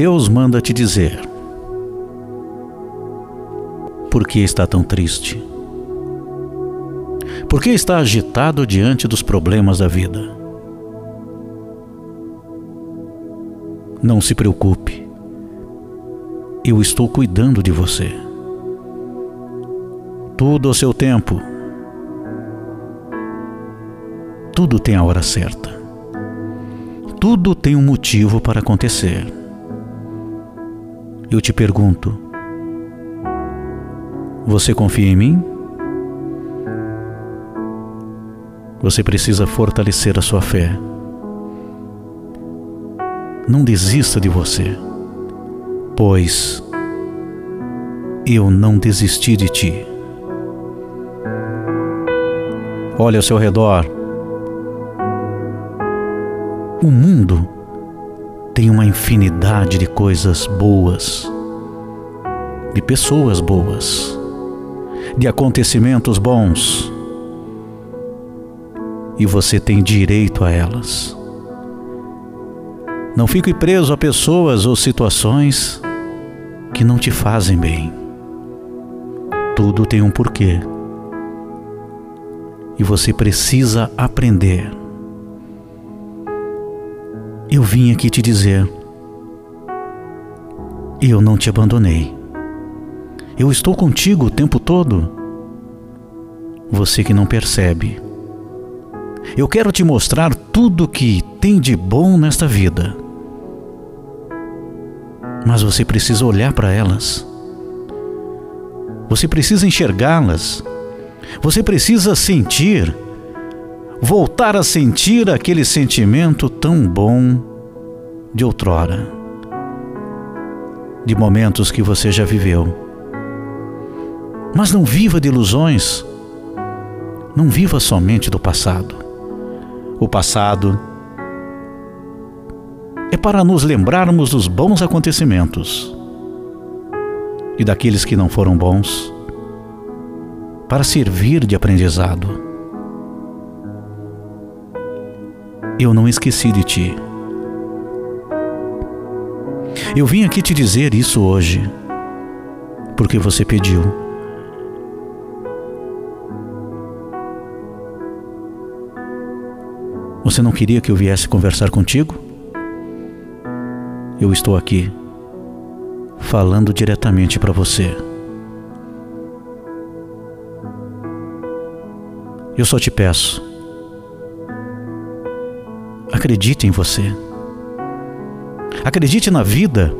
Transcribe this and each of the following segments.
Deus manda te dizer: Por que está tão triste? Por que está agitado diante dos problemas da vida? Não se preocupe, eu estou cuidando de você. Tudo ao seu tempo. Tudo tem a hora certa. Tudo tem um motivo para acontecer. Eu te pergunto: você confia em mim? Você precisa fortalecer a sua fé. Não desista de você, pois eu não desisti de ti. Olhe ao seu redor. O mundo tem uma infinidade de coisas boas, de pessoas boas, de acontecimentos bons e você tem direito a elas. Não fique preso a pessoas ou situações que não te fazem bem. Tudo tem um porquê. E você precisa aprender. Eu vim aqui te dizer: eu não te abandonei. Eu estou contigo o tempo todo. Você que não percebe eu quero te mostrar tudo que tem de bom nesta vida. Mas você precisa olhar para elas. Você precisa enxergá-las. Você precisa sentir, voltar a sentir aquele sentimento tão bom de outrora, de momentos que você já viveu. Mas não viva de ilusões. Não viva somente do passado o passado, é para nos lembrarmos dos bons acontecimentos e daqueles que não foram bons, para servir de aprendizado. Eu não esqueci de ti. Eu vim aqui te dizer isso hoje, porque você pediu. Você não queria que eu viesse conversar contigo? Eu estou aqui, falando diretamente para você. Eu só te peço, acredite em você. Acredite na vida.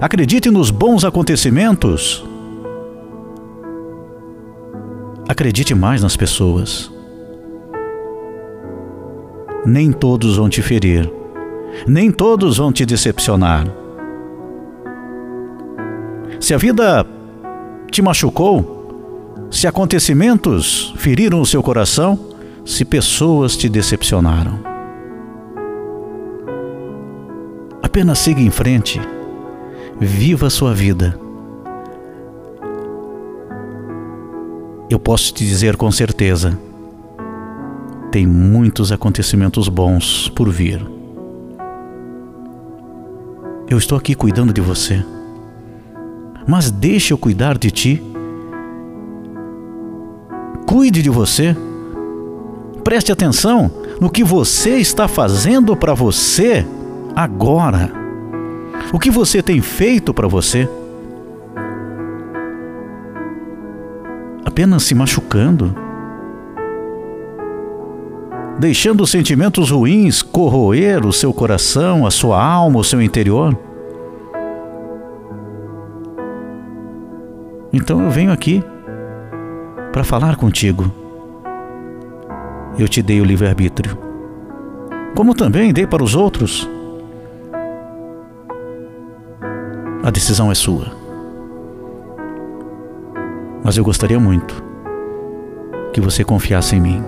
Acredite nos bons acontecimentos. Acredite mais nas pessoas nem todos vão te ferir, nem todos vão te decepcionar. Se a vida te machucou, se acontecimentos feriram o seu coração, se pessoas te decepcionaram. Apenas siga em frente, viva a sua vida. Eu posso te dizer com certeza tem muitos acontecimentos bons por vir. Eu estou aqui cuidando de você, mas deixe eu cuidar de ti. Cuide de você. Preste atenção no que você está fazendo para você agora. O que você tem feito para você? Apenas se machucando deixando sentimentos ruins corroer o seu coração, a sua alma, o seu interior? Então eu venho aqui para falar contigo. Eu te dei o livre-arbítrio, como também dei para os outros. A decisão é sua. Mas eu gostaria muito que você confiasse em mim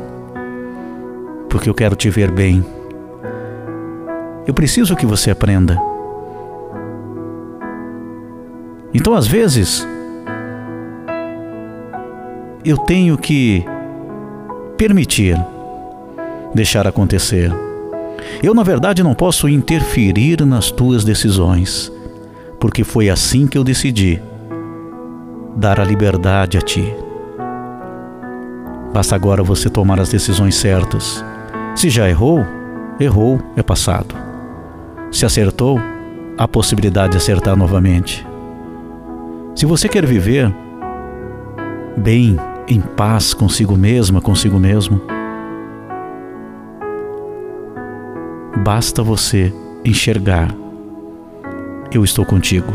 porque eu quero te ver bem. Eu preciso que você aprenda. Então, às vezes, eu tenho que permitir deixar acontecer. Eu, na verdade, não posso interferir nas tuas decisões. Porque foi assim que eu decidi dar a liberdade a ti. Basta agora você tomar as decisões certas. Se já errou, errou, é passado. Se acertou, há possibilidade de acertar novamente. Se você quer viver bem, em paz consigo mesma, consigo mesmo, basta você enxergar: eu estou contigo.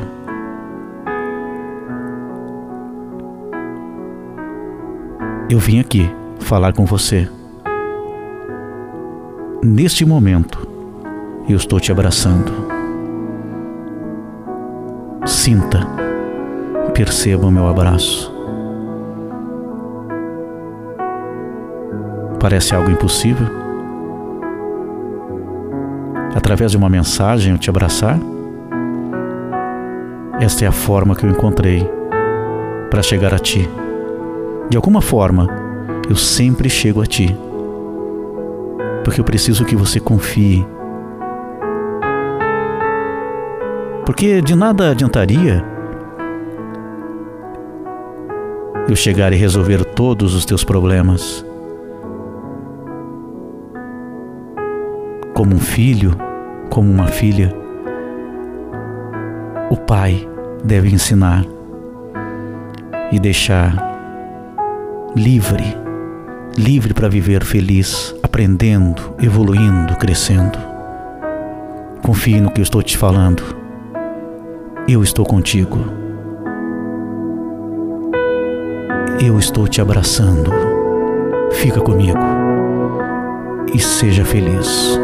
Eu vim aqui falar com você. Neste momento, eu estou te abraçando. Sinta, perceba o meu abraço. Parece algo impossível? Através de uma mensagem eu te abraçar? Esta é a forma que eu encontrei para chegar a ti. De alguma forma, eu sempre chego a ti. Porque eu preciso que você confie. Porque de nada adiantaria eu chegar e resolver todos os teus problemas. Como um filho, como uma filha, o pai deve ensinar e deixar livre, livre para viver feliz, aprendendo, evoluindo, crescendo. Confie no que eu estou te falando. Eu estou contigo. Eu estou te abraçando. Fica comigo e seja feliz.